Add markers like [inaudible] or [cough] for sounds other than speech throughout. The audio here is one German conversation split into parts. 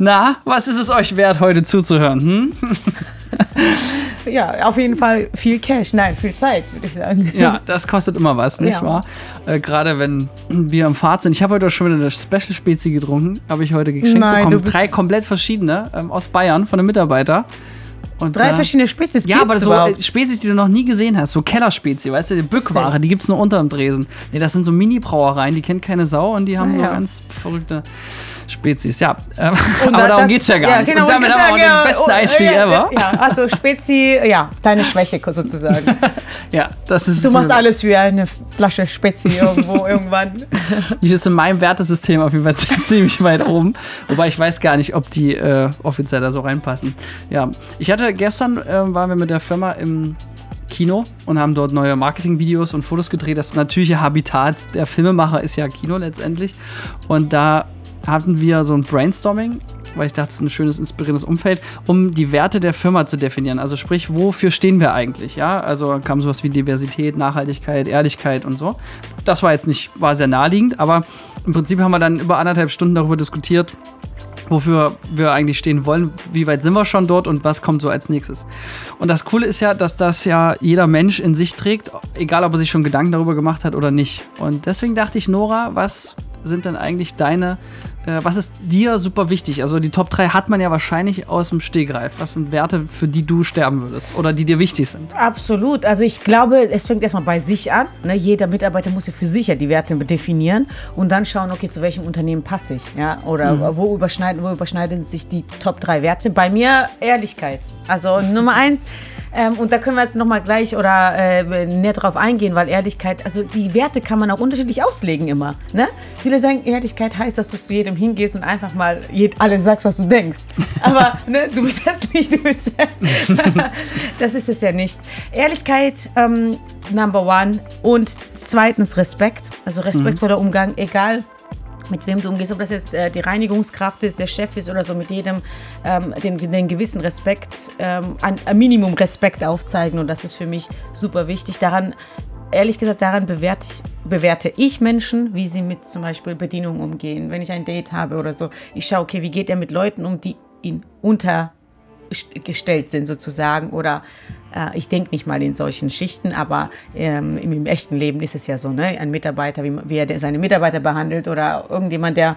Na, was ist es euch wert, heute zuzuhören? Hm? [laughs] Ja, auf jeden Fall viel Cash. Nein, viel Zeit, würde ich sagen. Ja, das kostet immer was, nicht Ja. wahr? Äh, Gerade wenn wir im Fahrt sind. Ich habe heute schon wieder eine Special Spezi getrunken. Habe ich heute geschenkt Nein, bekommen. Drei komplett verschiedene ähm, aus Bayern von einem Mitarbeiter. Und, Drei äh, verschiedene Spezies Ja, aber so überhaupt? äh, Spezies, die du noch nie gesehen hast. So Kellerspezi, weißt du, die Bückware, die gibt es nur unterm Dresen. Nee, das sind so Mini-Brauereien, die kennt keine Sau und die haben Ah, so ja. ganz verrückte Spezies. Ja, [laughs] ähm, Und aber da- darum das- geht es ja gar nicht. genau, und damit haben wir auch den ja, besten oh, Einstieg ja, ever. Ja, also Spezi, ja, deine Schwäche sozusagen. [laughs] Ja, das ist Du machst alles für eine Flasche Spezi irgendwo, [laughs] irgendwann. Die ist in meinem Wertesystem auf jeden Fall ziemlich weit oben. Wobei ich weiß gar nicht, ob die äh, offiziell da so reinpassen. Ja, ich hatte gestern, äh, waren wir mit der Firma im Kino und haben dort neue Marketingvideos und Fotos gedreht. Das natürliche Habitat der Filmemacher ist ja Kino letztendlich. Und da hatten wir so ein Brainstorming, weil ich dachte, es ist ein schönes, inspirierendes Umfeld, um die Werte der Firma zu definieren. Also sprich, wofür stehen wir eigentlich? Ja, also kam sowas wie Diversität, Nachhaltigkeit, Ehrlichkeit und so. Das war jetzt nicht, war sehr naheliegend, aber im Prinzip haben wir dann über anderthalb Stunden darüber diskutiert, wofür wir eigentlich stehen wollen, wie weit sind wir schon dort und was kommt so als nächstes. Und das Coole ist ja, dass das ja jeder Mensch in sich trägt, egal ob er sich schon Gedanken darüber gemacht hat oder nicht. Und deswegen dachte ich, Nora, was sind denn eigentlich deine, äh, was ist dir super wichtig? Also die Top 3 hat man ja wahrscheinlich aus dem Stegreif. Was sind Werte, für die du sterben würdest oder die dir wichtig sind? Absolut. Also ich glaube, es fängt erstmal bei sich an. Ne? Jeder Mitarbeiter muss ja für sich ja die Werte definieren und dann schauen, okay, zu welchem Unternehmen passe ich. Ja? Oder wo, überschneiden, wo überschneiden sich die Top 3 Werte? Bei mir Ehrlichkeit. Also Nummer eins. Ähm, und da können wir jetzt nochmal gleich oder äh, näher drauf eingehen, weil Ehrlichkeit, also die Werte kann man auch unterschiedlich auslegen immer. Ne? Viele sagen, Ehrlichkeit heißt, dass du zu jedem hingehst und einfach mal jed- alles sagst, was du denkst. [laughs] Aber ne, du bist das nicht, du bist [laughs] Das ist es ja nicht. Ehrlichkeit, ähm, number one. Und zweitens Respekt. Also respektvoller Umgang, egal mit wem du umgehst, ob das jetzt äh, die Reinigungskraft ist, der Chef ist oder so, mit jedem ähm, den, den gewissen Respekt, ähm, ein, ein Minimum Respekt aufzeigen. Und das ist für mich super wichtig. Daran, ehrlich gesagt, daran bewerte ich, bewerte ich Menschen, wie sie mit zum Beispiel Bedienung umgehen. Wenn ich ein Date habe oder so, ich schaue, okay, wie geht er mit Leuten um, die ihn unter gestellt sind sozusagen oder äh, ich denke nicht mal in solchen Schichten, aber ähm, im, im echten Leben ist es ja so, ne? Ein Mitarbeiter, wie, wie er seine Mitarbeiter behandelt oder irgendjemand, der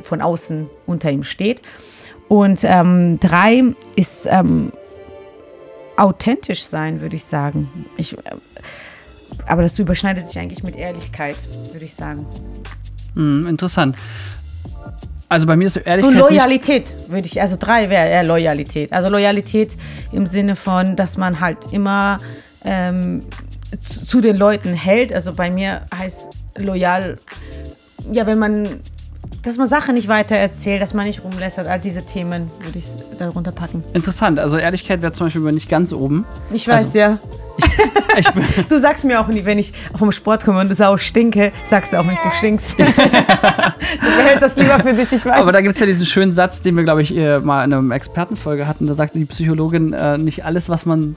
von außen unter ihm steht. Und ähm, drei ist ähm, authentisch sein, würde ich sagen. Ich, äh, aber das überschneidet sich eigentlich mit Ehrlichkeit, würde ich sagen. Hm, interessant. Also bei mir ist Ehrlichkeit nicht Loyalität würde ich, also drei wäre eher Loyalität. Also Loyalität im Sinne von, dass man halt immer ähm, zu, zu den Leuten hält. Also bei mir heißt loyal, ja, wenn man, dass man Sachen nicht weiter erzählt, dass man nicht rumlässert, all diese Themen würde ich darunter packen. interessant. Also Ehrlichkeit wäre zum Beispiel bei nicht ganz oben. Ich weiß, Also- ja. Ich bin, [laughs] Du sagst mir auch nie, wenn ich vom Sport komme und sau stinke, sagst du auch nicht, du stinkst. [laughs] du behältst das lieber für dich, ich weiß. Aber da gibt es ja diesen schönen Satz, den wir, glaube ich, äh, mal in einer Expertenfolge hatten. Da sagte die Psychologin, äh, nicht alles, was man,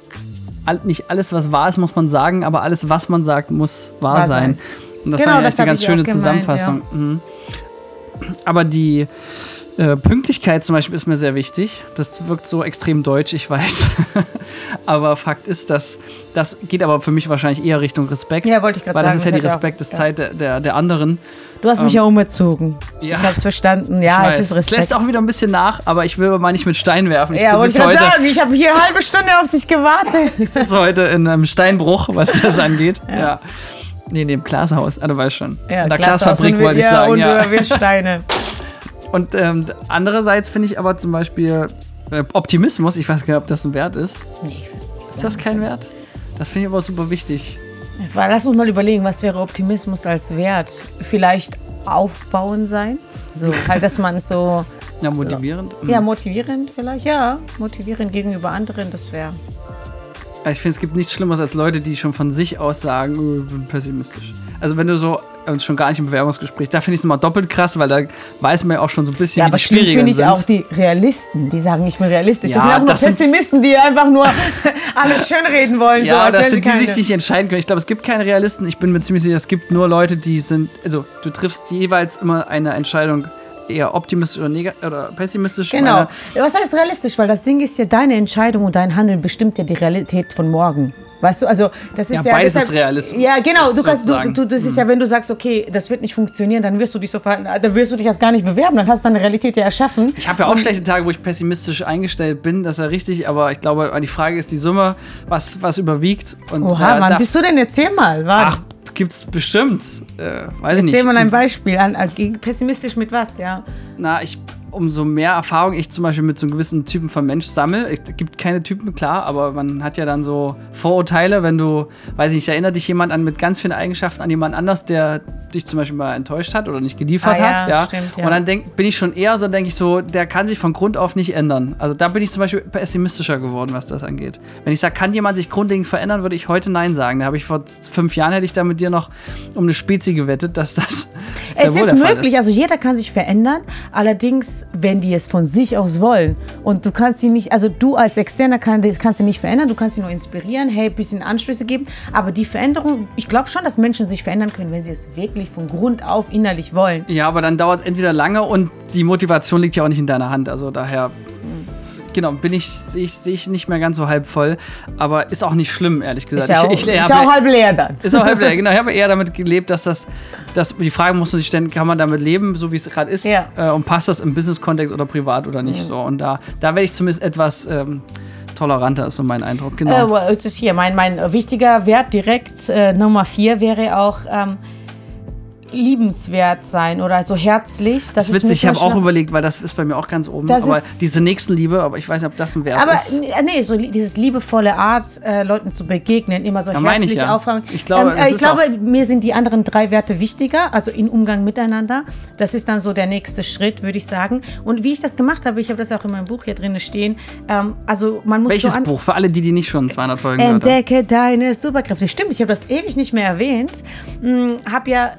all, nicht alles, was wahr ist, muss man sagen, aber alles, was man sagt, muss wahr, Wahr sein. sein. Und das Genau, ich das eigentlich eine ganz ich schöne gemeint, Zusammenfassung. Mhm. Aber die äh, Pünktlichkeit zum Beispiel ist mir sehr wichtig. Das wirkt so extrem deutsch, ich weiß. [laughs] aber Fakt ist, dass das geht aber für mich wahrscheinlich eher Richtung Respekt. Ja, wollte ich grad Weil das sagen, ist ja die hat ja auch- Respekteszeit der, der, der anderen. du hast mich ja umgezogen. ja. Ich hab's verstanden. Ja, es ist Respekt. lässt auch wieder ein bisschen nach, aber ich will mal nicht mit Stein werfen. Ich Ja, wollte ich gerade sagen, ich habe hier eine halbe Stunde auf dich gewartet. ich sitze heute in einem Steinbruch, was das [laughs] angeht. Ja. Nee, nee, im Glashaus, ah, du weißt schon. in der Glashaus Glasfabrik und wollte ich ja, sagen. Und Ja. willst Steine. [laughs] Und ähm, andererseits finde ich aber zum Beispiel äh, Optimismus, ich weiß gar nicht, ob das ein Wert ist. Nee, ich nicht Ist das kein Wert? Das finde ich aber super wichtig. Lass uns mal überlegen, was wäre Optimismus als Wert? Vielleicht aufbauen sein? So, [laughs] halt, dass man so, Ja, motivierend. Mhm. ja, motivierend vielleicht, ja, motivierend gegenüber anderen, das wäre. Ich finde, es gibt nichts Schlimmeres als Leute, die schon von sich aus sagen, oh, ich bin pessimistisch. Also wenn du so, und schon gar nicht im Bewerbungsgespräch, da finde ich es immer doppelt krass, weil da weiß man ja auch schon so ein bisschen, Ja, wie aber die schlimm Spielregeln finde ich sind. auch die Realisten, die sagen, ich bin realistisch. Ja, das sind auch nur Pessimisten, die einfach nur [laughs] alles schönreden wollen. so, Ja, als das sind die, die sich nicht entscheiden können. Ich glaube, es gibt keine Realisten. Ich bin mir ziemlich sicher, es gibt nur Leute, die sind, also du triffst jeweils immer eine Entscheidung eher optimistisch oder, oder pessimistisch Genau. Was heißt realistisch? Weil das Ding ist ja, deine Entscheidung und dein Handeln bestimmt ja die Realität von morgen. Weißt du, also das ist Ja, ja. beides deshalb- ist Realismus. Ja, genau. Das Du kannst, du, du, das ist ja, wenn du sagst, okay, das wird nicht funktionieren, dann wirst du dich so verhalten, dann wirst du dich erst gar nicht bewerben, dann hast du deine Realität ja erschaffen. Ich habe ja auch schlechte Tage, wo ich pessimistisch eingestellt bin, das ist ja richtig, aber ich glaube, die Frage ist die Summe, was, was überwiegt. Und, Oha, äh, wann bist du denn? Erzähl mal. Wann? Ach, gibt's bestimmt. Äh, weiß ich nicht. Erzähl mal ein Beispiel. An, äh, pessimistisch mit was, ja? Na, ich, umso mehr Erfahrung ich zum Beispiel mit so einem gewissen Typen von Mensch sammle, es gibt keine Typen, klar, aber man hat ja dann so Vorurteile, wenn du, weiß ich nicht, erinnert dich jemand an mit ganz vielen Eigenschaften an jemand anders, der dich zum Beispiel mal enttäuscht hat oder nicht geliefert Ah, ja, hat, ja. stimmt, ja. Und dann denk, bin ich schon eher so, denke ich so, der kann sich von Grund auf nicht ändern. Also da bin ich zum Beispiel pessimistischer geworden, was das angeht. Wenn ich sage, kann jemand sich grundlegend verändern, würde ich heute Nein sagen. Da habe ich vor fünf Jahren hätte ich da mit dir noch um eine Spezie gewettet, dass das Es ist möglich, ist. also jeder kann sich verändern, allerdings, wenn die es von sich aus wollen. Und du kannst sie nicht, also du als Externer kann, kannst sie nicht verändern, du kannst sie nur inspirieren, hey, ein bisschen Anstöße geben. Aber die Veränderung, ich glaube schon, dass Menschen sich verändern können, wenn sie es wirklich von Grund auf innerlich wollen. Ja, aber dann dauert es entweder lange und die Motivation liegt ja auch nicht in deiner Hand. Also daher, genau, bin ich, sehe ich, ich nicht mehr ganz so halb voll. Aber ist auch nicht schlimm, ehrlich gesagt. Ist auch, ich, ich, ist habe- ja auch halb leer dann. ist auch halb leer, genau. Ich habe eher damit gelebt, dass das, dass die Frage muss man sich stellen, kann man damit leben, so wie es gerade ist? Ja. Äh, und passt das im Business-Kontext oder privat oder nicht? So, und da, da werde ich zumindest etwas ähm, toleranter, ist so mein Eindruck. Genau. Äh, das ist hier mein, mein wichtiger Wert direkt äh, Nummer vier wäre auch ähm, liebenswert sein oder so herzlich. Das, das ist witzig, ich habe auch überlegt, weil das ist bei mir auch ganz oben. Das aber diese Nächstenliebe, aber ich weiß nicht, ob das ein Wert Aber ist. n- nee, so dieses liebevolle Art, äh, Leuten zu begegnen, immer so Ja, meine ich herzlich ja. auffangen. Ich glaube, ähm, äh, ich glaube mir sind die anderen drei Werte wichtiger, also in Umgang miteinander. Das ist dann so der nächste Schritt, würde ich sagen. Und wie ich das gemacht habe, ich habe das auch in meinem Buch hier drin stehen. Ähm, also man muss Welches so Buch? Für alle, die, die nicht schon 200 Folgen haben. Entdecke deine Superkräfte. Stimmt, ich habe das ewig nicht mehr erwähnt. Hm, habe ja, äh,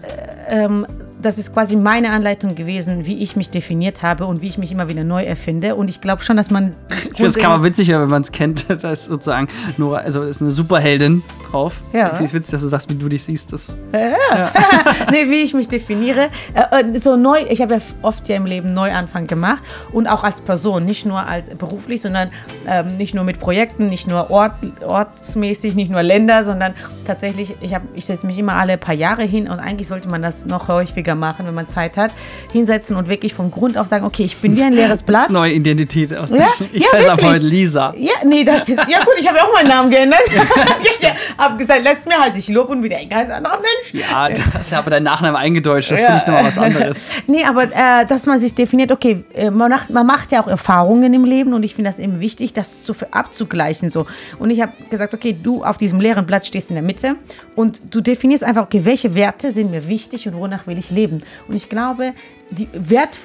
ähm, das ist quasi meine Anleitung gewesen, wie ich mich definiert habe und wie ich mich immer wieder neu erfinde. Und ich glaube schon, dass man. Ich finde es kann man witziger, wenn man es kennt. [laughs] Da ist sozusagen Nora, also ist eine Superheldin drauf. Ja. Ich finde es witzig, dass du sagst, wie du dich siehst. Das [laughs] nee, wie ich mich definiere. Äh, so neu, ich habe ja oft ja im Leben Neuanfang gemacht und auch als Person, nicht nur als beruflich, sondern ähm, nicht nur mit Projekten, nicht nur Ort, ortsmäßig, nicht nur Länder, sondern tatsächlich, ich, hab- ich setze mich immer alle paar Jahre hin und eigentlich sollte man das noch häufiger machen, wenn man Zeit hat, hinsetzen und wirklich von Grund auf sagen, okay, ich bin wie ein leeres Blatt. [laughs] neue Identität aus Ja, Ich ja, heiße ab heute Lisa. Ja, nee, das ist, ja gut, ich habe ja auch meinen Namen geändert. [laughs] [laughs] ich ja, habe gesagt, letztes Jahr heiße ich Lob und wieder ein ganz anderer Mensch. Ja, das ist aber dein Nachname eingedeutscht. Das finde ich nochmal was anderes. nee, aber äh, dass man sich definiert, okay, äh, man, macht, man macht ja auch Erfahrungen im Leben und ich finde das eben wichtig, das zu, abzugleichen. So. Und ich habe gesagt, okay, du auf diesem leeren Blatt stehst in der Mitte und du definierst einfach, okay, welche Werte sind mir wichtig und wonach will ich leben. Und ich glaube, die Wert,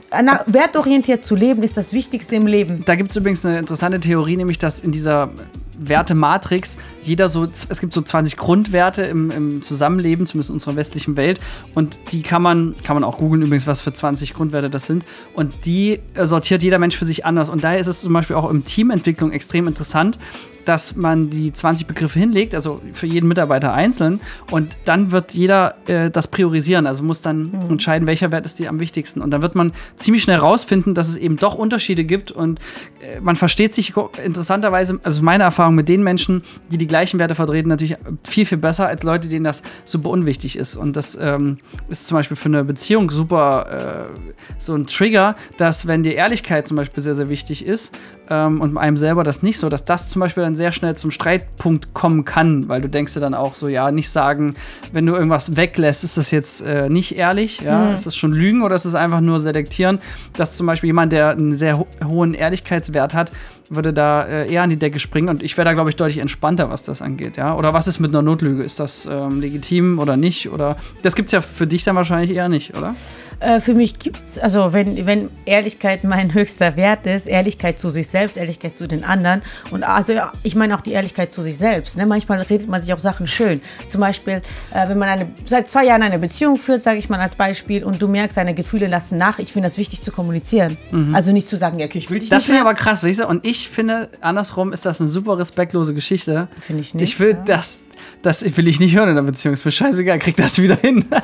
wertorientiert zu leben ist das Wichtigste im Leben. Da gibt es übrigens eine interessante Theorie, nämlich dass in dieser Wertematrix jeder so, es gibt so 20 Grundwerte im, im Zusammenleben, zumindest in unserer westlichen Welt. Und die kann man, kann man auch googeln übrigens, was für 20 Grundwerte das sind. Und die äh, sortiert jeder Mensch für sich anders. Und daher ist es zum Beispiel auch im Teamentwicklung extrem interessant, dass man die 20 Begriffe hinlegt, also für jeden Mitarbeiter einzeln. Und dann wird jeder äh, das priorisieren, also muss dann entscheiden, welcher Wert ist dir am wichtigsten. Und dann wird man ziemlich schnell rausfinden, dass es eben doch Unterschiede gibt. Und äh, man versteht sich interessanterweise, also meine Erfahrung mit den Menschen, die die gleichen Werte vertreten, natürlich viel, viel besser als Leute, denen das super unwichtig ist. Und das ähm, ist zum Beispiel für eine Beziehung super äh, so ein Trigger, dass wenn dir Ehrlichkeit zum Beispiel sehr, sehr wichtig ist ähm, und einem selber das nicht so, dass das zum Beispiel dann sehr schnell zum Streitpunkt kommen kann, weil du denkst dir dann auch so, ja, nicht sagen, wenn du irgendwas weglässt, ist das jetzt äh, nicht ehrlich, ja, ist das schon Lügen oder ist es einfach nur selektieren, dass zum Beispiel jemand, der einen sehr ho hohen Ehrlichkeitswert hat, würde da äh, eher an die Decke springen und ich wäre da, glaube ich, deutlich entspannter, was das angeht, ja. Oder was ist mit einer Notlüge? Ist das ähm, legitim oder nicht? Oder das gibt es ja für dich dann wahrscheinlich eher nicht, oder? Äh, für mich gibt es, also wenn, wenn Ehrlichkeit mein [laughs] höchster Wert ist, Ehrlichkeit zu sich selbst, Ehrlichkeit zu den anderen und also ja, ich meine auch die Ehrlichkeit zu sich selbst. Ne? Manchmal redet man sich auch Sachen schön. Zum Beispiel, äh, wenn man eine, seit zwei Jahren eine Beziehung führt, sage ich mal als Beispiel, und du merkst, deine Gefühle lassen nach. Ich finde das wichtig zu kommunizieren. Also nicht zu sagen, ja, okay, ich will dich Das nicht finde ich aber krass, weißt du? Und ich finde, andersrum ist das eine super respektlose Geschichte. Finde ich nicht, Ich will ja. das, das will ich nicht hören in der Beziehung. Ist mir scheißegal, krieg das wieder hin. [laughs]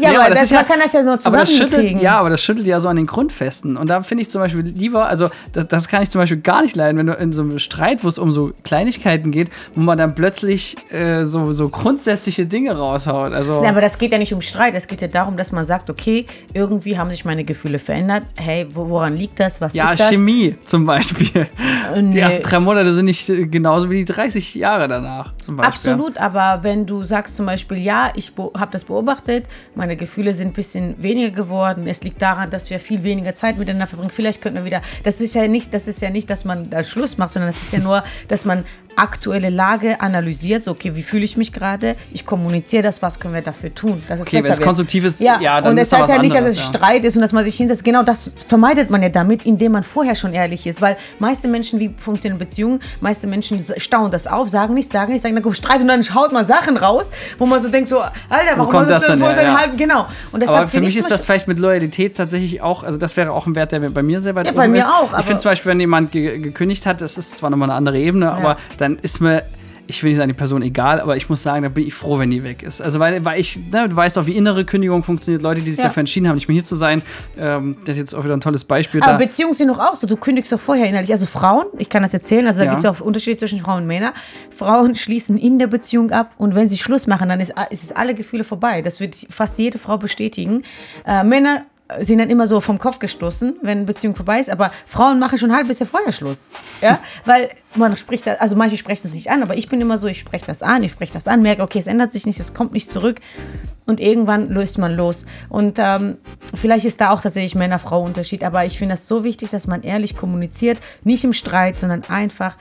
Ja, Nee, aber, das das, ist ja- man kann das ja nur zusammenkriegen. ja, aber das schüttelt ja so an den Grundfesten. Und da finde ich zum Beispiel lieber, also das, das kann ich zum Beispiel gar nicht leiden, wenn du in so einem Streit, wo es um so Kleinigkeiten geht, wo man dann plötzlich äh, so, so grundsätzliche Dinge raushaut. Also, Ja, aber das geht ja nicht um Streit. Es geht ja darum, dass man sagt, okay, irgendwie haben sich meine Gefühle verändert. Hey, wo, woran liegt das? Was ja, ist das? Chemie zum Beispiel. Äh, nee. Die ersten drei Monate sind nicht genauso wie die 30 Jahre danach. Zum Beispiel. Absolut, aber wenn du sagst zum Beispiel, ja, ich habe das beobachtet, meine Gefühle sind ein bisschen weniger geworden, es liegt daran, dass wir viel weniger Zeit miteinander verbringen, vielleicht könnten wir wieder, das ist ja nicht, das ist ja nicht, dass man da Schluss macht, sondern das ist ja nur, dass man aktuelle Lage analysiert, so, okay, wie fühle ich mich gerade, ich kommuniziere das, was können wir dafür tun, dass es Okay, besser wenn es konstruktiv ist, ja, ja, dann und ist es da heißt ja nicht, dass anderes, es ja. Streit ist und dass man sich hinsetzt, genau das vermeidet man ja damit, indem man vorher schon ehrlich ist, weil meiste Menschen, wie funktionieren Beziehungen, meiste Menschen staunen das auf, sagen nicht, sagen nicht, sagen, dann kommt Streit und dann haut man Sachen raus, wo man so denkt so, Alter, warum kommt hast das du denn denn vor so Ja. halben, genau. Und deshalb Aber für mich ich ist das vielleicht mit Loyalität tatsächlich auch, also das wäre auch ein Wert, der bei mir sehr weit Ja, oben bei mir ist. auch, Ich finde zum Beispiel, wenn jemand ge gekündigt hat, das ist zwar nochmal eine andere Ebene, aber dann ist mir, ich will nicht sagen, die Person egal, aber ich muss sagen, da bin ich froh, wenn die weg ist. Also weil, weil ich, ne, du weißt auch, wie innere Kündigung funktioniert, Leute, die sich Ja. dafür entschieden haben, nicht mehr hier zu sein. Ähm, das ist jetzt auch wieder ein tolles Beispiel Aber da. Beziehungen sind doch auch so. Du kündigst doch vorher innerlich. Also Frauen, ich kann das erzählen, also da Ja. gibt es auch Unterschiede zwischen Frauen und Männern. Frauen [laughs] schließen in der Beziehung ab und wenn sie Schluss machen, dann ist, ist es alle Gefühle vorbei. Das wird fast jede Frau bestätigen. Äh, Männer sind dann immer so vom Kopf gestoßen, wenn Beziehung vorbei ist, aber Frauen machen schon halbes Jahr vorher Schluss. Ja, [laughs] weil man spricht das, also manche sprechen es nicht an, aber ich bin immer so, ich spreche das an, ich spreche das an, merke, okay, es ändert sich nicht, es kommt nicht zurück und irgendwann löst man los. Und ähm, vielleicht ist da auch tatsächlich Männer-Frau-Unterschied, aber ich finde das so wichtig, dass man ehrlich kommuniziert, nicht im Streit, sondern einfach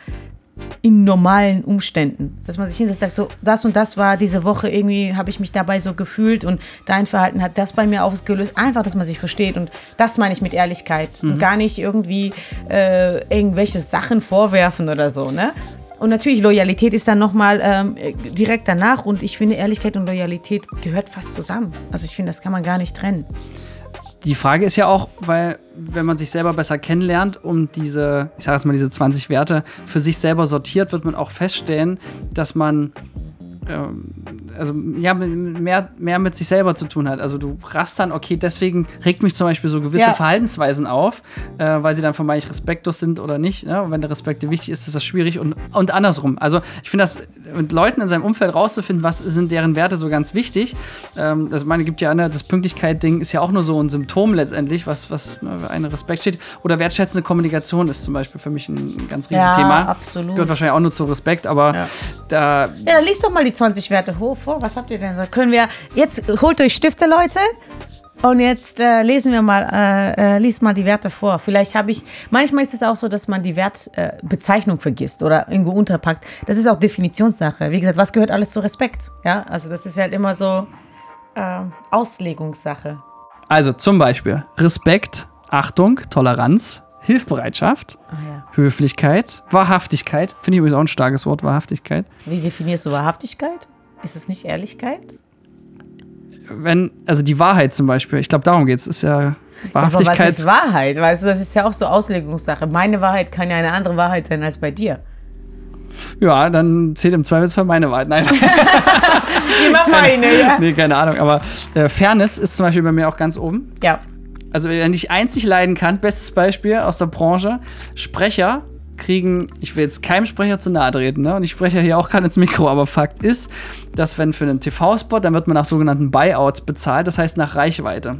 in normalen Umständen. Dass man sich hinsetzt und sagt, so, das und das war diese Woche, irgendwie habe ich mich dabei so gefühlt und dein Verhalten hat das bei mir ausgelöst. Einfach, dass man sich versteht und das meine ich mit Ehrlichkeit und gar nicht irgendwie äh, irgendwelche Sachen vorwerfen oder so, ne? Und natürlich, Loyalität ist dann nochmal ähm, direkt danach und ich finde, Ehrlichkeit und Loyalität gehört fast zusammen. Also ich finde, das kann man gar nicht trennen. Die Frage ist ja auch, weil wenn man sich selber besser kennenlernt und diese, ich sage jetzt mal, diese 20 Werte für sich selber sortiert, wird man auch feststellen, dass man also ja, mehr, mehr mit sich selber zu tun hat. Also du raffst dann, okay, deswegen regt mich zum Beispiel so gewisse Ja. Verhaltensweisen auf, äh, weil sie dann vermeintlich respektlos sind oder nicht. Ne? Und wenn der Respekt dir wichtig ist, ist das schwierig und, und andersrum. Also ich finde das mit Leuten in seinem Umfeld rauszufinden, was sind deren Werte so ganz wichtig. Ähm, das meine gibt ja ne, das Pünktlichkeit-Ding ist ja auch nur so ein Symptom letztendlich, was, was ne, für einen Respekt steht. Oder wertschätzende Kommunikation ist zum Beispiel für mich ein ganz riesen Ja, Thema. absolut. Gehört wahrscheinlich auch nur zu Respekt, aber Ja. da Ja, dann liest doch mal die 20 Werte hoch vor. Was habt ihr denn? so? Können wir jetzt holt euch Stifte, Leute. Und jetzt äh, lesen wir mal, äh, äh, liest mal die Werte vor. Vielleicht habe ich, manchmal ist es auch so, dass man die Wertbezeichnung äh, vergisst oder irgendwo unterpackt. Das ist auch Definitionssache. Wie gesagt, was gehört alles zu Respekt? Ja, also das ist halt immer so äh, Auslegungssache. Also zum Beispiel Respekt, Achtung, Toleranz, Hilfbereitschaft, Ah ja. Höflichkeit, Wahrhaftigkeit. Finde ich übrigens auch ein starkes Wort, Wahrhaftigkeit. Wie definierst du Wahrhaftigkeit? Ist es nicht Ehrlichkeit? Wenn, also die Wahrheit zum Beispiel, ich glaube, darum geht es, ist ja Aber was Wahrhaftigkeit. ist Wahrheit? Weißt du, das ist ja auch so Auslegungssache. Meine Wahrheit kann ja eine andere Wahrheit sein als bei dir. ja, dann zählt im Zweifelsfall meine Wahrheit. Nein, [laughs] Immer meine, ja. [laughs] nee, keine Ahnung. Aber äh, Fairness ist zum Beispiel bei mir auch ganz oben. Ja. Also wenn ich eins nicht leiden kann, bestes Beispiel aus der Branche, Sprecher kriegen, ich will jetzt keinem Sprecher zu nahe treten, ne? und ich spreche hier auch gerade ins Mikro, aber Fakt ist, dass wenn für einen TV-Spot, dann wird man nach sogenannten Buyouts bezahlt, das heißt nach Reichweite.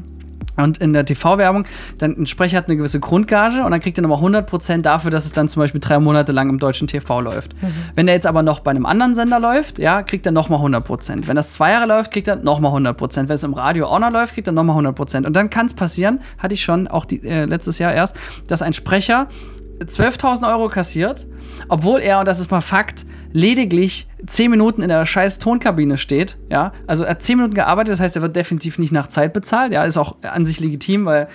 Und in der TV-Werbung, dann ein Sprecher hat eine gewisse Grundgage und dann kriegt er nochmal 100% dafür, dass es dann zum Beispiel drei Monate lang im deutschen TV läuft. Wenn der jetzt aber noch bei einem anderen Sender läuft, ja, kriegt er nochmal 100%. Wenn das zwei Jahre läuft, kriegt er nochmal 100%. Wenn es im Radio auch noch läuft, kriegt er nochmal 100%. Und dann kann es passieren, hatte ich schon auch die, äh, letztes Jahr erst, dass ein Sprecher 12.000 Euro kassiert, obwohl er, und das ist mal Fakt, lediglich 10 Minuten in der scheiß Tonkabine steht. Ja, also er hat 10 Minuten gearbeitet, das heißt, er wird definitiv nicht nach Zeit bezahlt. Ja, ist auch an sich legitim, weil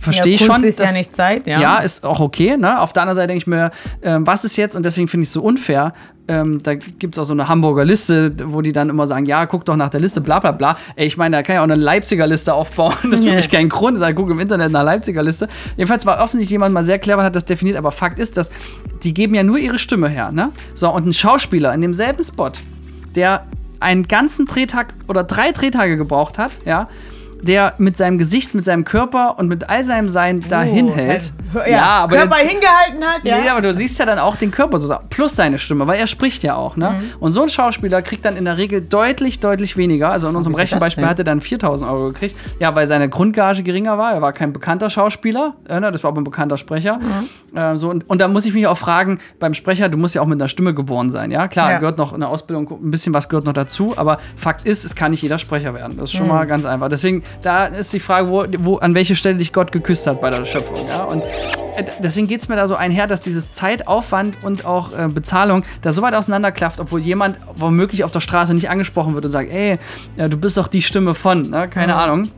verstehe ich ja, Kunst schon. ist ja dass- nicht Zeit, ja. ja, ist auch okay. Ne? Auf der anderen Seite denke ich mir, ähm, was ist jetzt, und deswegen finde ich es so unfair, ähm, da gibt es auch so eine Hamburger Liste, wo die dann immer sagen, ja, guck doch nach der Liste, bla bla bla. Ey, ich meine, da kann ich auch eine Leipziger Liste aufbauen. Das ist für Ja. mich kein Grund. Ich sage, guck im Internet nach Leipziger Liste. Jedenfalls war offensichtlich jemand mal sehr clever und hat das definiert, aber Fakt ist, dass die geben ja nur ihre Stimme her. Ne? So, und ein Schauspieler in demselben Spot, der einen ganzen Drehtag oder drei Drehtage gebraucht hat, ja, der mit seinem Gesicht, mit seinem Körper und mit all seinem Sein dahin hält. Oh, Ja, aber Körper der- hingehalten hat, ja. Nee, aber du siehst ja dann auch den Körper so plus seine Stimme, weil er spricht ja auch, ne? Mhm. Und so ein Schauspieler kriegt dann in der Regel deutlich, deutlich weniger. Also in unserem Rechenbeispiel hat er dann 4000 Euro gekriegt. Ja, weil seine Grundgage geringer war. Er war kein bekannter Schauspieler, äh, ne? das war aber ein bekannter Sprecher. Mhm. Äh, so, und, und da muss ich mich auch fragen, beim Sprecher, du musst ja auch mit einer Stimme geboren sein, ja? Klar, Ja. gehört noch eine Ausbildung, ein bisschen was gehört noch dazu, aber Fakt ist, es kann nicht jeder Sprecher werden. Das ist Mhm. schon mal ganz einfach. Deswegen, da ist die Frage, wo, wo, an welche Stelle dich Gott geküsst hat bei der Schöpfung, ja? Und äh, deswegen geht es mir da so einher, dass dieses Zeitaufwand und auch äh, Bezahlung da so weit auseinanderklafft, obwohl jemand womöglich auf der Straße nicht angesprochen wird und sagt, ey, ja, du bist doch die Stimme von, ne? keine Ahnung.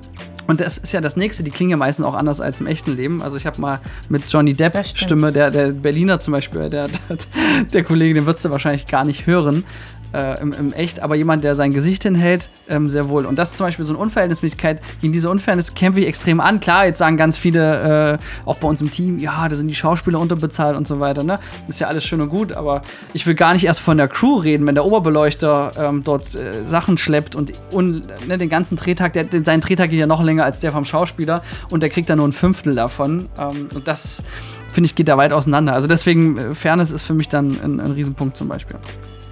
Und das ist ja das Nächste, die klingen ja meistens auch anders als im echten Leben. Also ich habe mal mit Johnny Depp. Stimme, der, der Berliner zum Beispiel, der, der, [laughs] der Kollege, den würdest du wahrscheinlich gar nicht hören. Äh, im, im Echt, aber jemand, der sein Gesicht hinhält, ähm, sehr wohl. Und das ist zum Beispiel so eine Unverhältnismäßigkeit. Gegen diese Unfairness kämpfe ich extrem an. Klar, jetzt sagen ganz viele, äh, auch bei uns im Team, ja, da sind die Schauspieler unterbezahlt und so weiter. Ne? Ist ja alles schön und gut, aber ich will gar nicht erst von der Crew reden, wenn der Oberbeleuchter ähm, dort äh, Sachen schleppt und, und ne, den ganzen Drehtag, der, sein Drehtag geht ja noch länger als der vom Schauspieler und der kriegt dann nur ein Fünftel davon. Ähm, und das, finde ich, geht da weit auseinander. Also deswegen, äh, Fairness ist für mich dann ein, ein Riesenpunkt zum Beispiel.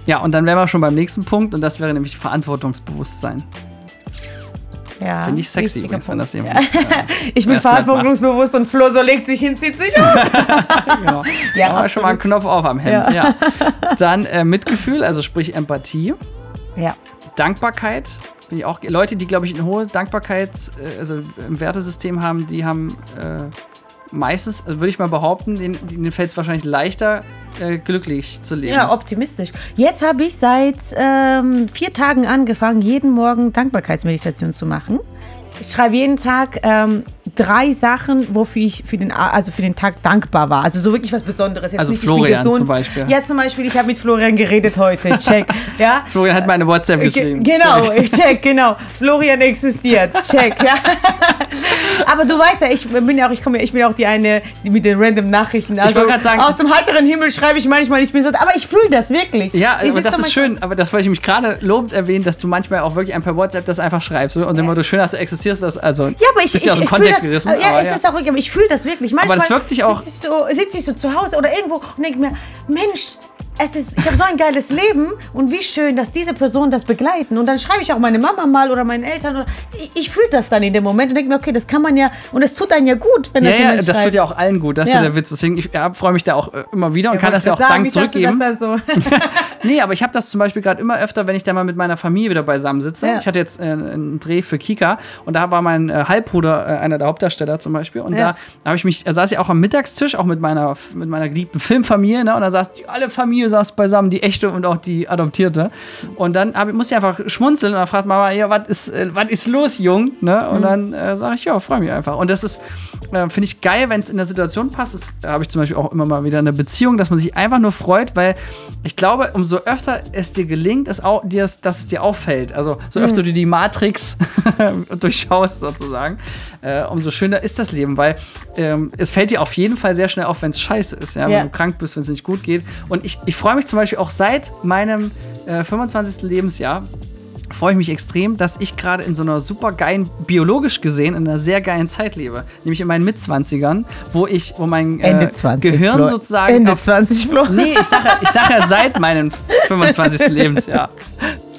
Ja, und dann wären wir schon beim nächsten Punkt und das wäre nämlich Verantwortungsbewusstsein. ja. Finde ich sexy übrigens, wenn Punkt. das [laughs] jemand. äh, Ich bin halt verantwortungsbewusst und Flo so legt sich hin, zieht sich aus. [laughs] genau. Ja, Aber schon mal einen. Knopf auf am Hemd. Ja. Dann äh, Mitgefühl, also sprich Empathie. Ja. Dankbarkeit. Bin ich auch, Leute, die, glaube ich, eine hohe Dankbarkeit äh, also im Wertesystem haben, die haben äh, meistens, also würde ich mal behaupten, denen, denen fällt es wahrscheinlich leichter, äh, glücklich zu leben. Ja, optimistisch. Jetzt habe ich seit ähm, vier Tagen angefangen, jeden Morgen Dankbarkeitsmeditation zu machen. Ich schreibe jeden Tag ähm, drei Sachen, wofür ich für den, also für den Tag dankbar war. Also so wirklich was Besonderes. Jetzt Also nicht, Florian ich zum Beispiel. Ja, zum Beispiel, ich habe mit Florian geredet heute. Check. [laughs] Ja. Florian hat meine WhatsApp Ge- geschrieben. Genau, ich check, genau. Florian existiert. Check, ja. [laughs] Aber du weißt ja, ich bin ja auch, ich komme ja, ich bin ja auch die eine, die mit den random Nachrichten. Also wollte grad sagen- aus dem heiteren Himmel schreibe ich manchmal, ich bin so, aber ich fühle das wirklich. Ja, Ich aber das da ist schön, aber das wollte ich mich gerade lobend erwähnen, dass du manchmal auch wirklich ein per WhatsApp das einfach schreibst und immer du schön, dass du existierst, das also Ja, aber ich, bist ich, ja aus dem ich fühl Kontext das, gerissen. Ja, aber ist ja. das auch wirklich, aber ich fühle das wirklich. Manchmal das wirkt sich auch- Sitze ich, so, sitz ich so zu Hause oder irgendwo und denke mir, Mensch, es ist, ich habe so ein geiles Leben und wie schön, dass diese Personen das begleiten. Und dann schreibe ich auch meine Mama mal oder meinen Eltern. Oder, ich ich fühle das dann in dem Moment und denke mir, okay, das kann man ja, und es tut einem ja gut, wenn Ja, das ja, jemand das schreibt. tut ja auch allen gut, das ist ja Ja. der Witz. Deswegen ich ja, freue mich da auch äh, immer wieder und kann das ja auch Wollte Dank sagen, zurückgeben. Das so [laughs] [laughs] Nee, aber ich habe das zum Beispiel gerade immer öfter, wenn ich da mal mit meiner Familie wieder beisammen sitze. Ja. Ich hatte jetzt äh, einen Dreh für Kika und da war mein äh, Halbbruder äh, einer der Hauptdarsteller zum Beispiel. Und Ja. da habe ich mich, da saß ich auch am Mittagstisch, auch mit meiner, mit meiner geliebten Filmfamilie, ne? Und da saß die, alle Familie saß beisammen, die echte und auch die adoptierte. Und dann hab, ich- musste ich einfach schmunzeln und dann fragt Mama, ja, was ist, äh, was ist los, Jung? Ne? Und dann äh, sage ich, ja, freue mich einfach. Und das ist, äh, finde ich geil, wenn es in der Situation passt. Das, Da habe ich zum Beispiel auch immer mal wieder eine Beziehung, dass man sich einfach nur freut, weil ich glaube, umso öfter es dir gelingt, es auch, dir, dass es dir auffällt. Also so öfter du die Matrix [laughs] durchschaust sozusagen, äh, umso schöner ist das Leben, weil ähm, es fällt dir auf jeden Fall sehr schnell auf, wenn es scheiße ist, ja? Ja. wenn du krank bist, wenn es nicht gut geht. Und ich, ich freue mich zum Beispiel auch seit meinem äh, 25. Lebensjahr, freue ich mich extrem, dass ich gerade in so einer super geilen, biologisch gesehen, in einer sehr geilen Zeit lebe. Nämlich in meinen Mitzwanzigern, wo ich, wo mein äh, Ende 20. Gehirn Flo. sozusagen. Ende auf, 20, Flo. nee, ich sage ich sag ja seit meinem 25. Lebensjahr.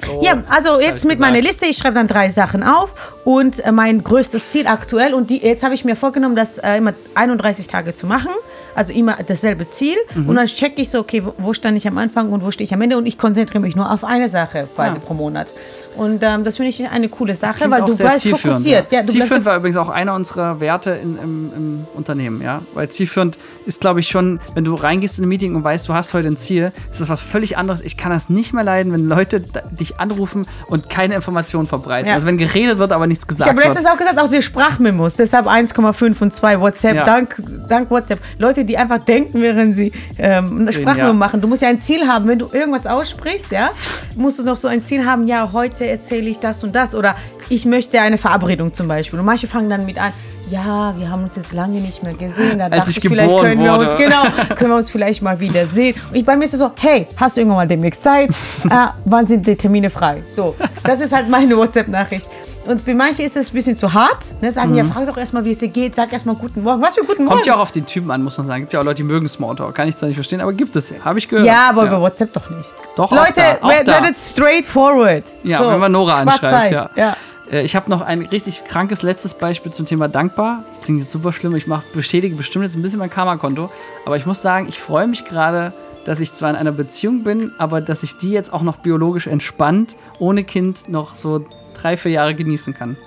So, Ja, also jetzt mit meiner gesagt. Liste, ich schreibe dann drei Sachen auf und äh, mein größtes Ziel aktuell und die, jetzt habe ich mir vorgenommen, das äh, immer 31 Tage zu machen. Also immer dasselbe Ziel Mhm. und dann checke ich so, okay, wo, stand ich am Anfang und wo stehe ich am Ende und ich konzentriere mich nur auf eine Sache quasi Ja. pro Monat. Und ähm, das finde ich eine coole Sache, weil du bleibst fokussiert. Ja. Du zielführend war übrigens auch einer unserer Werte in, im, im Unternehmen, ja. Weil zielführend ist, glaube ich, schon, wenn du reingehst in ein Meeting und weißt, du hast heute ein Ziel, ist das was völlig anderes. Ich kann das nicht mehr leiden, wenn Leute dich anrufen und keine Informationen verbreiten. Ja. Also wenn geredet wird, aber nichts Ich gesagt habe wird. letztens auch gesagt, auch die Sprachmemos, deshalb 1,5 und 2 WhatsApp, Ja. dank, dank WhatsApp. Leute, die einfach denken, während sie ähm, eine Sprachmemo ja. machen. Du musst ja ein Ziel haben, wenn du irgendwas aussprichst, ja, musst du noch so ein Ziel haben, ja, heute erzähle ich das und das oder ich möchte eine Verabredung zum Beispiel. Und manche fangen dann mit an, ja, wir haben uns jetzt lange nicht mehr gesehen. Da dachte ich ich, vielleicht können wir uns, genau, [laughs] können wir uns vielleicht mal wieder sehen. Und ich bei mir ist es so, hey, hast du irgendwann mal demnächst Zeit? äh, [laughs] wann sind die Termine frei? So, das ist halt meine WhatsApp-Nachricht. Und für manche ist es ein bisschen zu hart. Ne? Sagen, ja, frag doch erstmal, wie es dir geht. Sag erstmal guten Morgen. Was für guten Morgen? Mhm. Kommt ja auch auf den Typen an, muss man sagen. Gibt ja auch Leute, die mögen Smalltalk. Kann ich zwar nicht verstehen, aber gibt es ja. Habe ich gehört. Ja, aber über WhatsApp doch nicht. Doch, auch Leute, da, auch let da. let it straight forward. Ja, so, wenn man Nora anschreibt. Ja. ja. Äh, Ich habe noch ein richtig krankes letztes Beispiel zum Thema dankbar. Das klingt jetzt super schlimm. Ich mach, bestätige bestimmt jetzt ein bisschen mein Karma-Konto. Aber ich muss sagen, ich freue mich gerade, dass ich zwar in einer Beziehung bin, aber dass ich die jetzt auch noch biologisch entspannt, ohne Kind, noch so drei, vier Jahre genießen kann.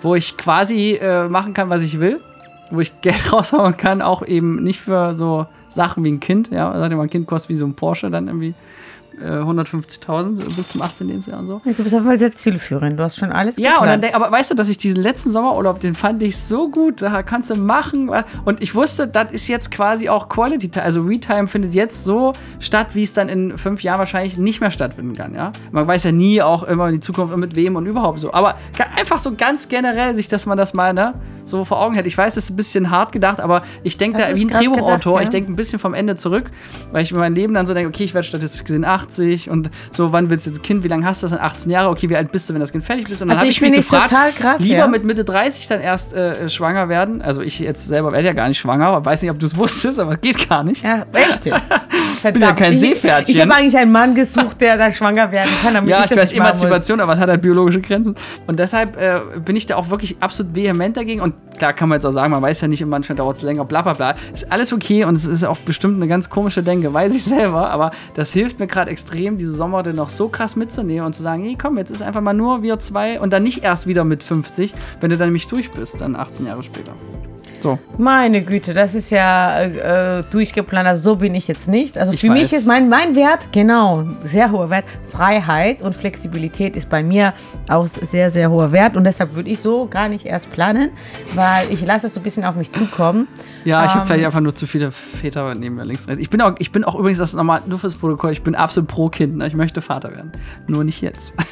Wo ich quasi äh, machen kann, was ich will. Wo ich [laughs] Geld raushauen kann, auch eben nicht für so Sachen wie ein Kind. Ja, sagt mal, ein Kind kostet wie so ein Porsche dann irgendwie äh, 150.000 bis zum 18. Lebensjahr und so. Du bist auf jeden Fall sehr zielführend. Du hast schon alles Ja, und dann geplant. denk, aber weißt du, dass ich diesen letzten Sommerurlaub, den fand ich so gut, da kannst du machen. Und ich wusste, das ist jetzt quasi auch Quality Time. Also We-Time findet jetzt so statt, wie es dann in fünf Jahren wahrscheinlich nicht mehr stattfinden kann, ja. Man weiß ja nie auch immer in die Zukunft und mit wem und überhaupt so. Aber einfach so ganz generell sich, dass man das mal, ne, so vor Augen hätte. Ich weiß, das ist ein bisschen hart gedacht, aber ich denke da wie ein Drehbuchautor, ja. ich denke ein bisschen vom Ende zurück, weil ich mir mein Leben dann so denke, okay, ich werde statistisch gesehen 80 und so, wann willst du jetzt ein Kind, wie lange hast du das? Dann 18 Jahre, okay, wie alt bist du, wenn das Kind fertig ist? Und dann Also ich mich finde es gefragt, total krass, Lieber ja. mit Mitte 30 dann erst äh, schwanger werden. Also ich jetzt selber werde ja gar nicht schwanger, aber weiß nicht, ob du es wusstest, aber geht gar nicht. Ja, echt jetzt? [laughs] Verdammt. ja kein ich, Seepferdchen. Ich habe eigentlich einen Mann gesucht, der dann schwanger werden kann, damit Ja, ich ich, das weiß, nicht. Emanzipation, aber es hat halt biologische Grenzen. Und deshalb äh, bin ich da auch wirklich absolut vehement dagegen. Und klar kann man jetzt auch sagen, man weiß ja nicht, manchmal dauert es länger, bla bla bla. Ist alles okay und es ist auch bestimmt eine ganz komische Denke, weiß ich selber. Aber das hilft mir gerade extrem, diese Sommer dann noch so krass mitzunehmen und zu sagen, hey komm, jetzt ist einfach mal nur wir zwei und dann nicht erst wieder mit 50, wenn du dann nämlich durch bist, dann 18 Jahre später. So. Meine Güte, das ist ja äh, durchgeplant. Also so bin ich jetzt nicht. Also Ich für mich weiß. ist mein, mein Wert, genau, sehr hoher Wert. Freiheit und Flexibilität ist bei mir auch sehr, sehr hoher Wert. Und deshalb würde ich so gar nicht erst planen, weil ich lasse es so ein bisschen auf mich zukommen. Ja, ich habe Ähm, vielleicht einfach nur zu viele Väter neben mir links. rechts. Ich bin auch, ich bin auch übrigens, das ist nochmal nur fürs Protokoll, ich bin absolut pro Kind. Ne? Ich möchte Vater werden. Nur nicht jetzt. [laughs]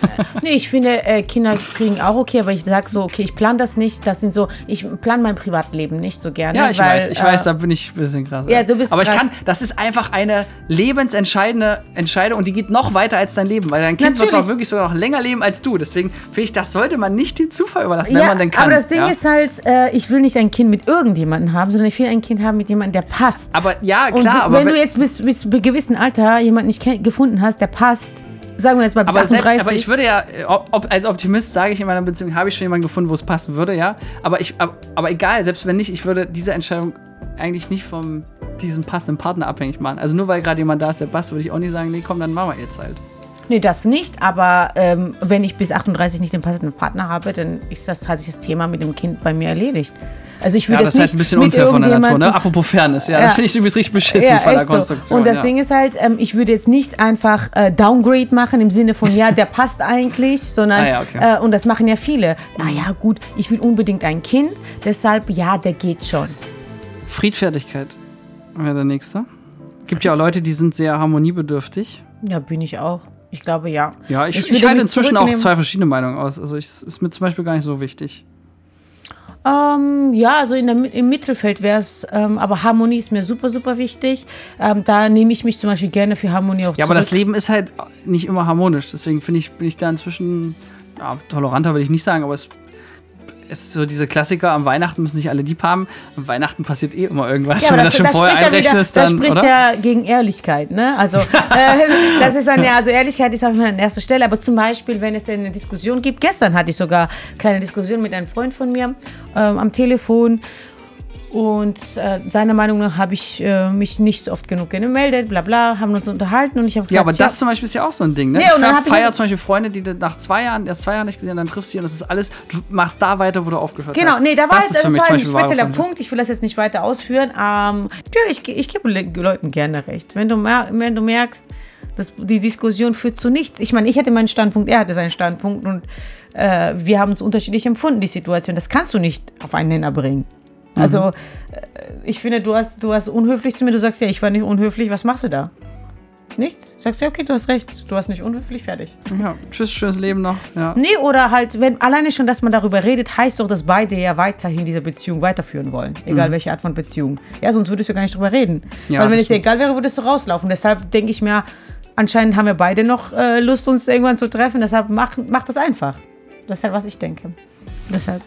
Nee, ich finde, äh, Kinder kriegen auch okay, aber ich sage so, okay, ich plane das nicht. Das sind so, ich plane mein Privatleben nicht so gerne. Ja, ich weil, weiß, ich äh, weiß, da bin ich ein bisschen krass. Ja, du bist Aber ich krass. kann, das ist einfach eine lebensentscheidende Entscheidung und die geht noch weiter als dein Leben, weil dein Kind wird Natürlich. auch wirklich sogar noch länger leben als du. Deswegen finde ich, das sollte man nicht dem Zufall überlassen, wenn ja, man denn kann. aber das Ding ja? ist halt, äh, ich will nicht ein Kind mit irgendjemandem haben, sondern ich will ein Kind haben mit jemandem, der passt. Aber ja, Und klar, du, aber wenn, du jetzt bis, bis gewissen Alter jemanden nicht gefunden hast, der passt, sagen wir jetzt mal bis Aber, 38. selbst, aber ich würde ja, äh, ob, ob, als Optimist sage ich in meiner Beziehung, habe ich schon jemanden gefunden, wo es passen würde, ja. Aber, ich, aber, aber egal, selbst wenn nicht, ich würde diese Entscheidung eigentlich nicht von diesem passenden Partner abhängig machen. Also nur weil gerade jemand da ist, der passt, würde ich auch nicht sagen, nee, komm, dann machen wir jetzt halt. Nee, das nicht, aber ähm, wenn ich bis 38 nicht den passenden Partner habe, dann ist das, hat sich das Thema mit dem Kind bei mir erledigt. Also ich Ja, würde das es ist halt nicht ein bisschen unfair von der Natur, ne? Apropos Fairness, ja, Ja. das finde ich übrigens richtig beschissen Ja, von der echt so. Konstruktion. Und das ja. Ding ist halt, ähm, ich würde jetzt nicht einfach äh, Downgrade machen im Sinne von, ja, der passt eigentlich, sondern, [laughs] Ah ja, okay. äh, und das machen ja viele. Ah ja, gut, ich will unbedingt ein Kind, deshalb, ja, der geht schon. Friedfertigkeit wäre der nächste. Gibt ja auch Leute, die sind sehr harmoniebedürftig. Ja, bin ich auch. Ich glaube, ja. Ja, ich, ich, würde halte inzwischen auch zwei verschiedene Meinungen aus. Also ich, ist mir zum Beispiel gar nicht so wichtig. Ähm, ja, also in der, im Mittelfeld wäre es, ähm, aber Harmonie ist mir super, super wichtig. Ähm, da nehme ich mich zum Beispiel gerne für Harmonie auch Ja, aber zurück. das Leben ist halt nicht immer harmonisch. Deswegen finde ich, bin ich da inzwischen, ja, toleranter will ich nicht sagen, aber es es ist so diese Klassiker, am Weihnachten müssen nicht alle lieb haben. Am Weihnachten passiert eh immer irgendwas. Ja, Wenn du das schon vorher spricht ja wieder, einrechnest, das spricht oder? ja gegen Ehrlichkeit, ne? Also äh, [laughs] das ist dann ja, also Ehrlichkeit ist auf jeden Fall an erster Stelle. Aber zum Beispiel, wenn es eine Diskussion gibt, gestern hatte ich sogar eine kleine Diskussion mit einem Freund von mir ähm, am Telefon. Und äh, seiner Meinung nach habe ich äh, mich nicht so oft genug gemeldet, bla bla, haben uns unterhalten und ich habe gesagt, Ja, aber das zum Beispiel ist ja auch so ein Ding, ne? Ich und dann ich- feier zum Beispiel Freunde, die du nach zwei Jahren, erst zwei Jahre nicht gesehen, dann triffst du sie und das ist alles, du machst da weiter, wo du aufgehört Genau, hast. nee, da war das das mich war ein spezieller. Punkt. Ich will das jetzt nicht weiter ausführen. Ähm, ja, ich, ich gebe Le Leuten gerne recht. Wenn du, wenn du merkst, dass die Diskussion führt zu nichts. Ich meine, ich hatte meinen Standpunkt, er hatte seinen Standpunkt und äh, wir haben es unterschiedlich empfunden, die Situation. Das kannst du nicht auf einen Nenner bringen. Also, Mhm. äh, ich finde, du hast, du hast unhöflich zu mir. Du sagst ja, ich war nicht unhöflich. Was machst du da? Nichts? Sagst du, okay, du hast recht. Du warst nicht unhöflich, fertig. Ja, tschüss, schönes Leben noch. Ja. Nee, oder halt, wenn alleine schon, dass man darüber redet, heißt doch, dass beide ja weiterhin diese Beziehung weiterführen wollen. Egal welche Art von Beziehung. Ja, sonst würdest du gar nicht drüber reden. Ja, Weil wenn es dir egal wäre, würdest du rauslaufen. Deshalb denke ich mir, anscheinend haben wir beide noch äh, Lust, uns irgendwann zu treffen. Deshalb mach, mach das einfach. Das ist halt, was ich denke. Deshalb.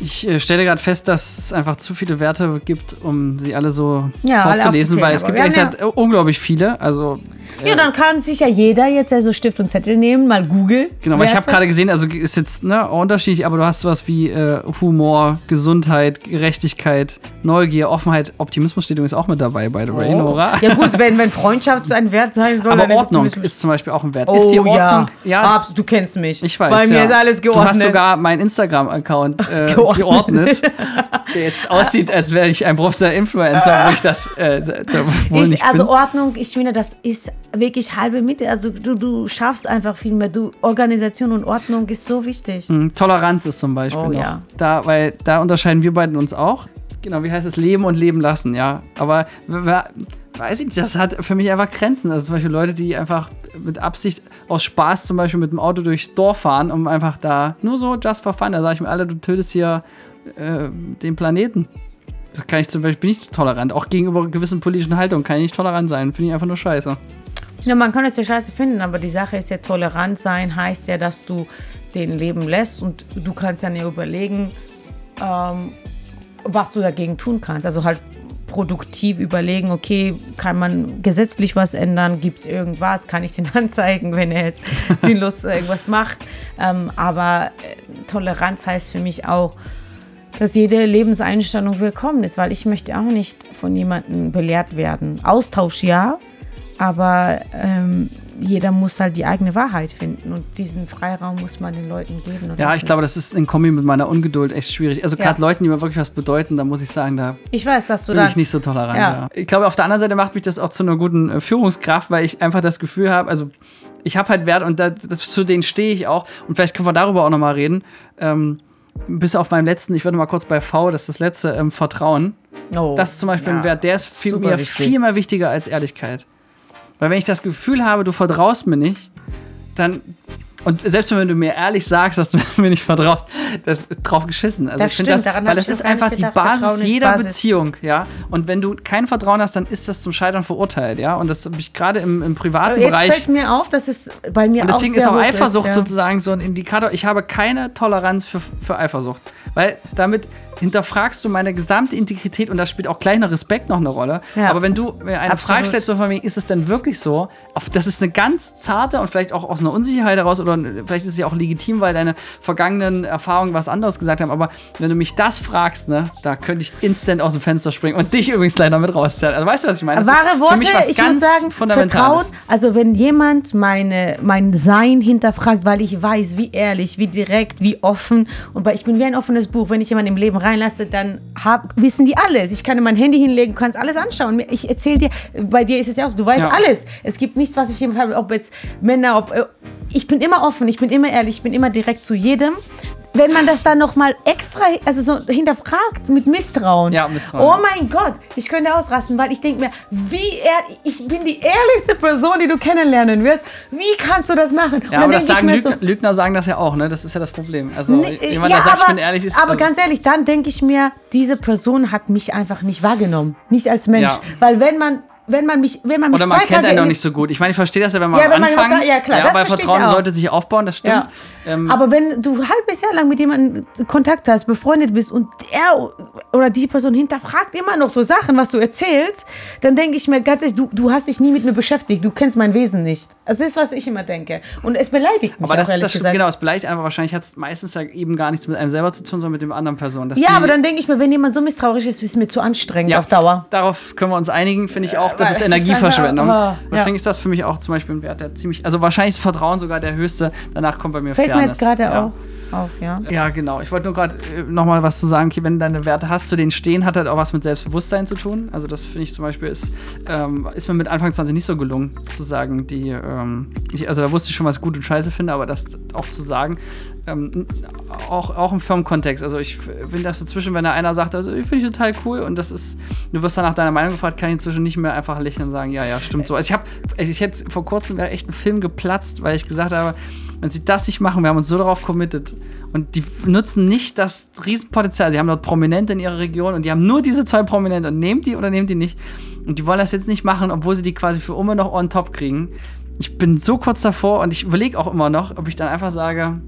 Ich äh, stelle gerade fest, dass es einfach zu viele Werte gibt, um sie alle so Ja, alle vorzulesen, aufzuzählen, weil es gibt ehrlich gesagt unglaublich viele. Also Ja, dann kann sich ja jeder jetzt ja so Stift und Zettel nehmen, mal Google. Genau, weil ich habe gerade gesehen, also ist jetzt ne, unterschiedlich, aber du hast sowas wie äh, Humor, Gesundheit, Gerechtigkeit, Neugier, Offenheit, Optimismus steht übrigens auch mit dabei, by the way, Nora. Ja gut, [laughs] wenn, wenn Freundschaft ein Wert sein soll, aber dann ist Ordnung Optimismus- ist zum Beispiel auch ein Wert. Oh, ist die Ordnung, ja. ja, Abs, du kennst mich. ich weiß. Bei mir ja. ist alles geordnet. Du hast sogar meinen Instagram-Account äh, Geordnet. geordnet, [laughs] der jetzt aussieht, als wäre ich ein professioneller Influencer, wo ich das äh, [laughs] wohl ich, nicht also bin. Ordnung, ich finde, das ist wirklich halbe Miete. Also du, du schaffst einfach viel mehr. Du, Organisation und Ordnung ist so wichtig. Hm, Toleranz ist zum Beispiel Oh, noch. ja. Da, weil da unterscheiden wir beiden uns auch. Genau, wie heißt es? Leben und leben lassen, ja. Aber weiß ich nicht, das hat für mich einfach Grenzen. Also zum Beispiel Leute, die einfach mit Absicht aus Spaß zum Beispiel mit dem Auto durchs Dorf fahren, um einfach da nur so just for fun. Da sage ich mir, Alter, du tötest hier äh, den Planeten. Das kann ich zum Beispiel nicht tolerant. Auch gegenüber gewissen politischen Haltungen kann ich nicht tolerant sein. Finde ich einfach nur scheiße. Ja, man kann es ja scheiße finden, aber die Sache ist ja, tolerant sein heißt ja, dass du den leben lässt und du kannst dann ja überlegen, ähm, was du dagegen tun kannst. Also halt produktiv überlegen, okay, kann man gesetzlich was ändern, gibt es irgendwas, kann ich den [laughs] anzeigen, wenn er jetzt [laughs] sinnlos irgendwas macht. Ähm, aber äh, Toleranz heißt für mich auch, dass jede Lebenseinstellung willkommen ist, weil ich möchte auch nicht von jemandem belehrt werden. Austausch ja, aber ähm, jeder muss halt die eigene Wahrheit finden und diesen Freiraum muss man den Leuten geben. Ja, ich glaube, das ist in Kombi mit meiner Ungeduld echt schwierig. Also Ja. gerade Leuten, die mir wirklich was bedeuten, da muss ich sagen, da ich weiß, dass du bin ich nicht so tolerant. Ja. Ja. Ich glaube, auf der anderen Seite macht mich das auch zu einer guten äh, Führungskraft, weil ich einfach das Gefühl habe, also ich habe halt Wert und da, das, zu denen stehe ich auch. Und vielleicht können wir darüber auch nochmal reden. Ähm, bis auf meinem letzten, ich würde mal kurz bei V, das ist das letzte, ähm, Vertrauen. oh, Das ist zum Beispiel ja. ein Wert, der ist viel, mir wichtig. viel mehr wichtiger als Ehrlichkeit. Weil wenn ich das Gefühl habe, du vertraust mir nicht, dann. Und selbst wenn du mir ehrlich sagst, dass du [laughs] mir nicht vertraust, das ist drauf geschissen. Also Das ich finde stimmt, das, daran weil das ist einfach die gedacht. Basis Vertrauen ist jeder Basis. Beziehung, ja. Und wenn du kein Vertrauen hast, dann ist das zum Scheitern verurteilt, ja. Und das habe ich gerade im, im privaten Jetzt Bereich. fällt mir auf, dass es bei mir Und deswegen auch ist auch Eifersucht ja. sozusagen so ein Indikator. Ich habe keine Toleranz für, für Eifersucht. Weil damit hinterfragst du meine gesamte Integrität und da spielt auch gleich noch Respekt noch eine Rolle. Ja. Aber wenn du mir eine Absolut. Frage stellst, so von mir, ist es denn wirklich so? Auf, das ist eine ganz zarte und vielleicht auch aus einer Unsicherheit heraus oder vielleicht ist es ja auch legitim, weil deine vergangenen Erfahrungen was anderes gesagt haben. Aber wenn du mich das fragst, ne, da könnte ich instant aus dem Fenster springen und dich übrigens leider mit rausziehen. Also weißt du, was ich meine? Das Wahre Worte, ich muss sagen. Vertrauen. Also wenn jemand meine, mein Sein hinterfragt, weil ich weiß, wie ehrlich, wie direkt, wie offen und weil ich bin wie ein offenes Buch. Wenn ich jemanden im Leben reinlasse, dann hab, wissen die alles. Ich kann dir mein Handy hinlegen, du kannst alles anschauen. Ich erzähle dir, bei dir ist es ja auch so, du weißt Ja. alles. Es gibt nichts, was ich habe, ob jetzt Männer, ob... äh, Ich bin immer offen, ich bin immer ehrlich, ich bin immer direkt zu jedem. Wenn man das dann nochmal extra, also so hinterfragt mit Misstrauen. Ja, Misstrauen. Oh mein Gott, ich könnte ausrasten, weil ich denke mir, wie ehr, ich bin die ehrlichste Person, die du kennenlernen wirst. Wie kannst du das machen? Ja, aber das sagen ich mir Lügner, Lügner sagen das ja auch, ne? Das ist ja das Problem. Also Nee, jemand, ja, der sagt, ich aber, bin ehrlich, ist aber also, ganz ehrlich, dann denke ich mir, diese Person hat mich einfach nicht wahrgenommen, nicht als Mensch, Ja. weil wenn man wenn man mich wenn man mich Oder man kennt Tage einen noch nicht so gut. Ich meine, ich verstehe das ja, wenn man Ja, am wenn man Anfang, noch gar- ja, klar, das weil Vertrauen auch. sollte sich aufbauen, das stimmt. Ja. Ähm, Aber wenn du ein halbes Jahr lang mit jemandem Kontakt hast, befreundet bist und er oder die Person hinterfragt immer noch so Sachen, was du erzählst, dann denke ich mir ganz ehrlich, du, du hast dich nie mit mir beschäftigt, du kennst mein Wesen nicht. Das ist, was ich immer denke. Und es beleidigt mich aber auch, das ist ehrlich das gesagt. genau, es beleicht einfach wahrscheinlich hat es meistens ja eben gar nichts mit einem selber zu tun, sondern mit dem anderen Person. Ja, aber dann denke ich mir, wenn jemand so misstrauisch ist, ist es mir zu anstrengend ja, auf Dauer. Darauf können wir uns einigen, finde ich auch. Das ist Energieverschwendung. einfach- ah, Deswegen ja. ist das für mich auch zum Beispiel ein Wert, der ziemlich, also wahrscheinlich ist Vertrauen sogar der höchste. Danach kommt bei mir Fällt mir Fairness. jetzt gerade ja. auch. Auf, ja. Ja, genau. Ich wollte nur gerade äh, nochmal was zu sagen. Okay, wenn du deine Werte hast, zu denen stehen, hat halt auch was mit Selbstbewusstsein zu tun. Also das finde ich zum Beispiel ist, ähm, ist mir mit Anfang 20 nicht so gelungen, zu sagen, die, ähm, ich, also da wusste ich schon, was ich gut und scheiße finde, aber das auch zu sagen, ähm, auch, auch im Firmenkontext. Also ich bin das dazwischen, wenn da einer sagt, also ich finde ich total cool und das ist, du wirst dann nach deiner Meinung gefragt, kann ich inzwischen nicht mehr einfach lächeln und sagen, ja, ja, stimmt so. Also ich habe, ich hätte vor kurzem wäre echt ein Film geplatzt, weil ich gesagt habe, wenn sie das nicht machen, wir haben uns so darauf committed und die nutzen nicht das Riesenpotenzial. Sie haben dort Prominente in ihrer Region und die haben nur diese zwei Prominente und nehmt die oder nehmt die nicht. Und die wollen das jetzt nicht machen, obwohl sie die quasi für immer noch on top kriegen. Ich bin so kurz davor und ich überlege auch immer noch, ob ich dann einfach sage,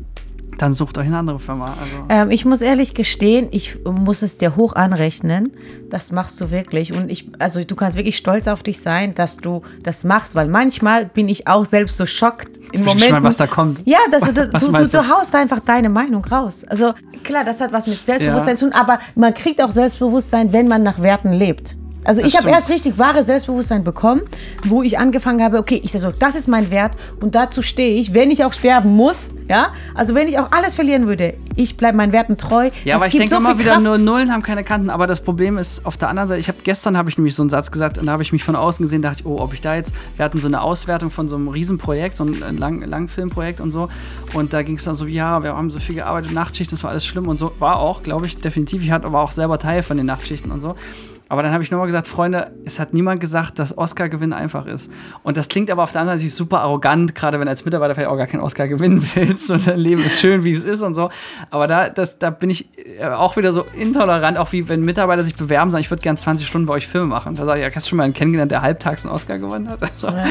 dann sucht euch eine andere Firma. Also. Ähm, ich muss ehrlich gestehen, ich muss es dir hoch anrechnen. Das machst du wirklich. Und ich, also du kannst wirklich stolz auf dich sein, dass du das machst, weil manchmal bin ich auch selbst so schockt im Moment. Mal, was da kommt. Ja, dass du, [laughs] du, du, du, haust einfach deine Meinung raus. Also klar, das hat was mit Selbstbewusstsein ja. zu tun, aber man kriegt auch Selbstbewusstsein, wenn man nach Werten lebt. Also das ich habe erst richtig wahre Selbstbewusstsein bekommen, wo ich angefangen habe, okay, ich so, das ist mein Wert und dazu stehe ich, wenn ich auch sterben muss, ja, also wenn ich auch alles verlieren würde, ich bleibe meinen Werten treu. Ja, das aber ich denke so immer wieder, nur Nullen haben keine Kanten, aber das Problem ist auf der anderen Seite, ich habe gestern habe ich nämlich so einen Satz gesagt und da habe ich mich von außen gesehen, dachte ich, oh, ob ich da jetzt, wir hatten so eine Auswertung von so einem Riesenprojekt, so ein Lang Langfilmprojekt und so und da ging es dann so, ja, wir haben so viel gearbeitet, Nachtschichten, das war alles schlimm und so, war auch, glaube ich, definitiv, ich hatte aber auch selber Teil von den Nachtschichten und so aber dann habe ich nochmal gesagt, Freunde, es hat niemand gesagt, dass Oscar-Gewinn einfach ist. Und das klingt aber auf der anderen Seite super arrogant, gerade wenn du als Mitarbeiter vielleicht auch gar keinen Oscar gewinnen [laughs] willst und dein Leben ist schön, wie es ist und so. Aber da, das, da bin ich äh, auch wieder so intolerant, auch wie wenn Mitarbeiter sich bewerben, sagen, ich würde gerne 20 Stunden bei euch Filme machen. Da sage ich, ja, hast du schon mal einen kennengelernt, der halbtags einen Oscar gewonnen hat? Also, ja.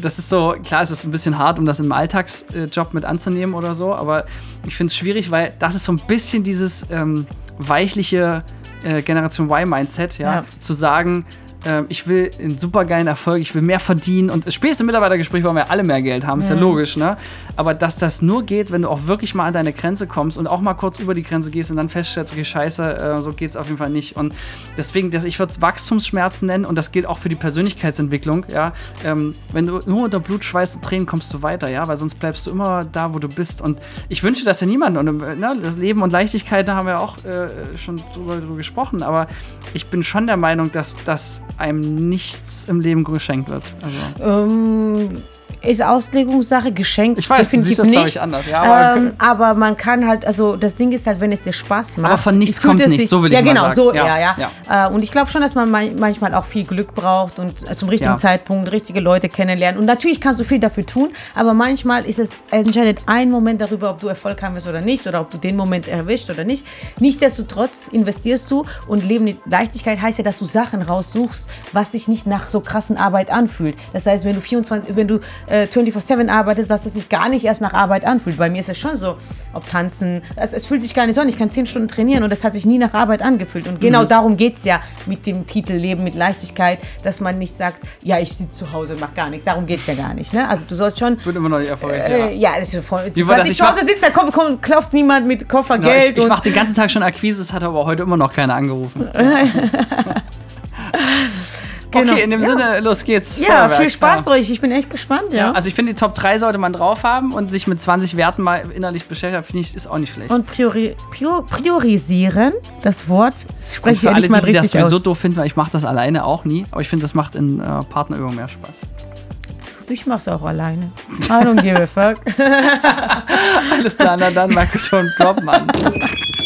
Das ist so, klar, es ist ein bisschen hart, um das im Alltagsjob mit anzunehmen oder so, aber ich finde es schwierig, weil das ist so ein bisschen dieses ähm, weichliche äh, Generation Y-Mindset, ja, ja, zu sagen, ähm, ich will einen supergeilen Erfolg, ich will mehr verdienen und spätestens im Mitarbeitergespräch wollen wir alle mehr Geld haben, ist ja, ja logisch, ne? Aber dass das nur geht, wenn du auch wirklich mal an deine Grenze kommst und auch mal kurz über die Grenze gehst und dann feststellst, okay, scheiße, äh, so geht es auf jeden Fall nicht. Und deswegen, das, ich würde es Wachstumsschmerzen nennen und das gilt auch für die Persönlichkeitsentwicklung, ja. Ähm, wenn du nur unter Blut, Schweiß und Tränen kommst du weiter, ja, weil sonst bleibst du immer da, wo du bist. Und ich wünsche das ja niemandem. Und äh, ne, das Leben und Leichtigkeit, da haben wir auch äh, schon drüber, drüber gesprochen, aber ich bin schon der Meinung, dass das einem nichts im Leben geschenkt wird. Also. Ähm, ist Auslegungssache, geschenkt. Ich weiß, definitiv das, nicht. Ich, anders. Ja, aber, ähm, aber, man kann halt, also das Ding ist halt, wenn es dir Spaß macht. Aber von nichts kommt nichts, so will ja, ich genau, mal sagen. Ja, genau, so, ja, ja. ja. Äh, und ich glaube schon, dass man manchmal auch viel Glück braucht und zum richtigen ja. Zeitpunkt richtige Leute kennenlernen. Und natürlich kannst du viel dafür tun, aber manchmal ist es entscheidet ein Moment darüber, ob du Erfolg haben wirst oder nicht oder ob du den Moment erwischt oder nicht. Nichtsdestotrotz investierst du und Leben mit Leichtigkeit heißt ja, dass du Sachen raussuchst, was sich nicht nach so krassen Arbeit anfühlt. Das heißt, wenn du 24, wenn du äh, 24-7 arbeitest, dass es sich gar nicht erst nach Arbeit anfühlt. Bei mir ist es schon so, ob tanzen, es, es, fühlt sich gar nicht so an. Ich kann 10 Stunden trainieren und es hat sich nie nach Arbeit angefühlt. Und genau mhm. darum geht es ja mit dem Titel Leben mit Leichtigkeit, dass man nicht sagt, ja, ich sitze zu Hause und mache gar nichts. Darum geht es ja gar nicht. Ne? Also du sollst schon... Wird immer noch nicht erfolgreich, äh, ja. ja, das ist voll... Wie war das? Ich zu Hause sitzt, da kommt, kommt, klopft niemand mit Koffer genau, Geld. Ich, ich mache den ganzen Tag schon Akquise, es hat aber heute immer noch keiner angerufen. [laughs] [laughs] Genau. Okay, in dem ja. Sinne, los geht's. Ja, Feuerwerk. viel Spaß ja. euch. Ich bin echt gespannt, ja. ja also ich finde, die Top 3 sollte man drauf haben und sich mit 20 Werten mal innerlich beschäftigen, finde ich, ist auch nicht schlecht. Und priori priorisieren, das Wort, spreche ich endlich mal die, richtig die das so doof finden, weil ich mache das alleine auch nie, aber ich finde, das macht in äh, Partnerübungen mehr Spaß. Ich mach's auch alleine. I don't give a fuck. [laughs] Alles klar, na dann, Marco schon, drop, Mann. [laughs]